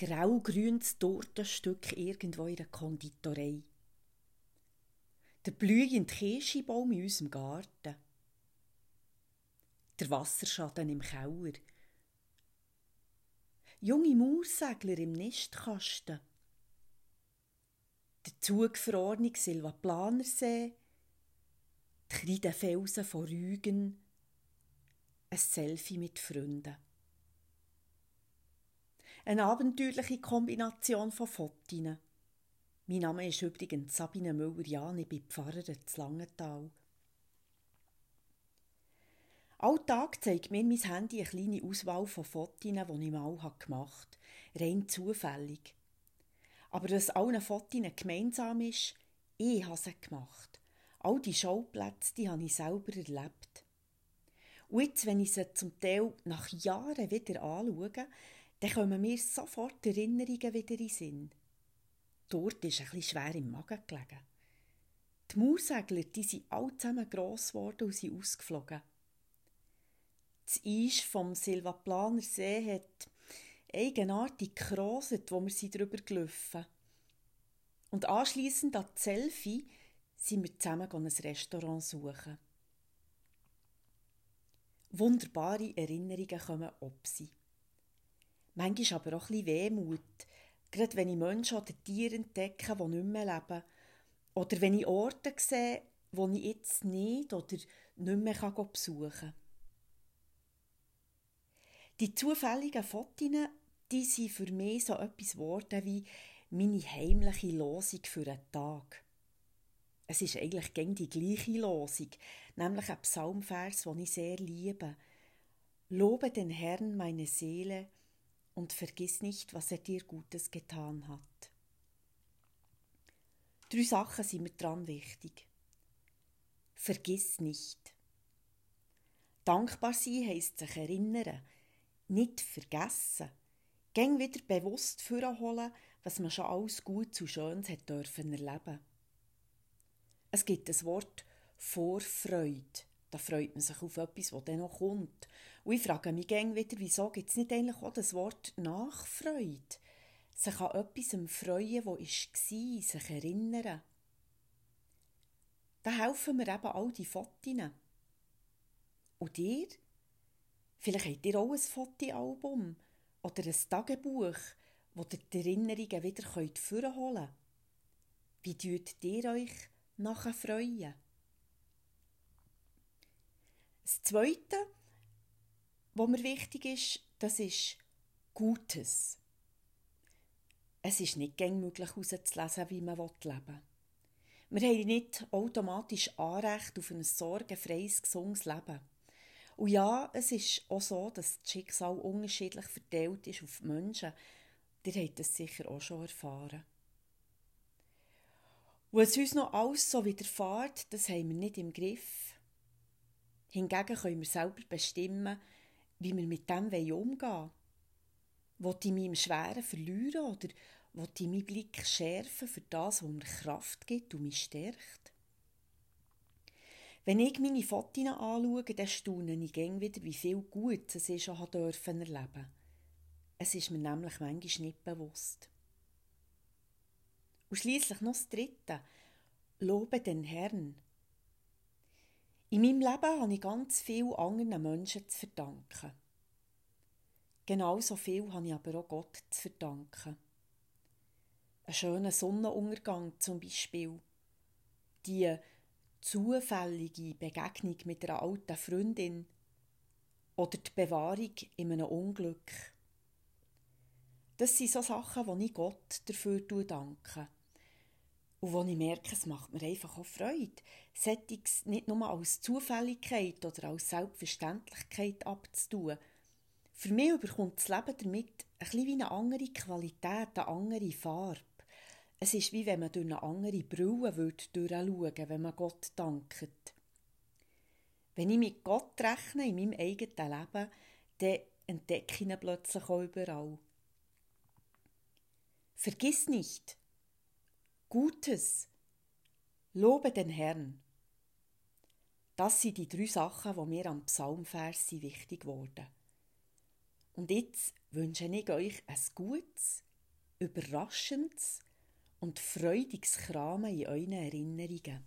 grau-grünes Tortenstück irgendwo in der Konditorei. Der blühende Kirschbaum in unserem Garten. Der Wasserschaden im Keller. Junge Mauersegler im Nistkasten. Der Zugverordnung Silva Planersee. Die Kreidenfelsen von Rügen. Ein Selfie mit Freunden. Eine abenteuerliche Kombination von Fotos. Mein Name ist übrigens Sabine Müller-Jahn, ich bin Pfarrerin zu Langenthal. Alltag zeigt mir mein Handy eine kleine Auswahl von Fotos, die ich mal gemacht habe. Rein zufällig. Aber was allen Fotos gemeinsam ist, ich habe sie gemacht. All die Schauplätze, die habe ich selber erlebt. Und jetzt, wenn ich sie zum Teil nach Jahren wieder anschaue, dann kommen mir sofort Erinnerungen wieder in den Sinn. Dort ist ein schwer im Magen gelegen. Die Mauersegler, die sind alle zusammen gross geworden und sind ausgeflogen. Das Eis vom Silvaplaner See hat eigenartig gekroset, wo wir sie drüber gelaufen. Und anschliessend an die Selfie sind wir zusammen ein Restaurant suchen. Wunderbare Erinnerungen kommen ob sie. Manchmal aber auch ein Wehmut, gerade wenn ich Menschen oder Tiere entdecke, die nicht mehr leben. Oder wenn ich Orte sehe, die ich jetzt nicht oder nicht mehr besuchen kann. Die zufälligen Fotos, die sind für mich so etwas geworden wie meine heimliche Losung für einen Tag. Es ist eigentlich gegen die gleiche Losung, nämlich ein Psalmvers, den ich sehr liebe. Lobe den Herrn meine Seele und vergiss nicht, was er dir Gutes getan hat. Drei Sachen sind mir dran wichtig. Vergiss nicht. Dankbar sein heisst sich erinnern, nicht vergessen. Gäng wieder bewusst vorholen, was man schon alles gut zu Schönes hat dürfen erleben. Es gibt das Wort Vorfreude. Da freut man sich auf etwas, das dann noch kommt. Und ich frage mich gerne wieder, wieso gibt es nicht eigentlich auch das Wort Nachfreude? Sich an etwas freuen, wo war, sich erinnern. Da helfen mir eben all die Fotos. Und ihr? Vielleicht habt ihr auch ein Fotoalbum oder ein Tagebuch, wo ihr die Erinnerungen wieder vorholen könnt. Wie tut ihr euch nachher freuen? Das Zweite, was mir wichtig ist, das ist Gutes. Es ist nicht gäng möglich herauszulesen, wie man leben will. Wir haben nicht automatisch Anrecht auf ein sorgenfreies, gesundes Leben. Und ja, es ist auch so, dass das Schicksal unterschiedlich verteilt ist auf die Menschen. Ihr habt das sicher auch schon erfahren. Es uns noch alles so widerfährt, das haben wir nicht im Griff. Hingegen können wir selber bestimmen, wie wir mit dem umgehen wollen. Will ich mich im Schweren verlieren oder will ich meinen Blick schärfen für das, was mir Kraft gibt und mich stärkt? Wenn ich meine Fotos anschaue, dann staune ich wieder, wie viel Gutes ich schon erleben durfte. Es ist mir nämlich manchmal nicht bewusst. Und schließlich noch das Dritte. Lobe den Herrn. In meinem Leben habe ich ganz viel anderen Menschen zu verdanken. Genauso viel habe ich aber auch Gott zu verdanken. Ein schöner Sonnenuntergang zum Beispiel. Die zufällige Begegnung mit einer alten Freundin oder die Bewahrung in einem Unglück. Das sind so Sachen, die ich Gott dafür danke. Und wo ich merke, es macht mir einfach auch Freude, Settings nicht nur als Zufälligkeit oder als Selbstverständlichkeit abzutun. Für mich überkommt das Leben damit ein bisschen wie eine andere Qualität, eine andere Farbe. Es ist wie wenn man durch eine andere Brille durchschauen wenn man Gott dankt. Wenn ich mit Gott rechne in meinem eigenen Leben, dann entdecke ich ihn plötzlich auch überall. Vergiss nicht, Gutes. Lobe den Herrn. Das sind die drei Sachen, die mir am Psalmvers wichtig wurden. Und jetzt wünsche ich euch ein gutes, Überraschendes und freudiges Kramen in euren Erinnerungen.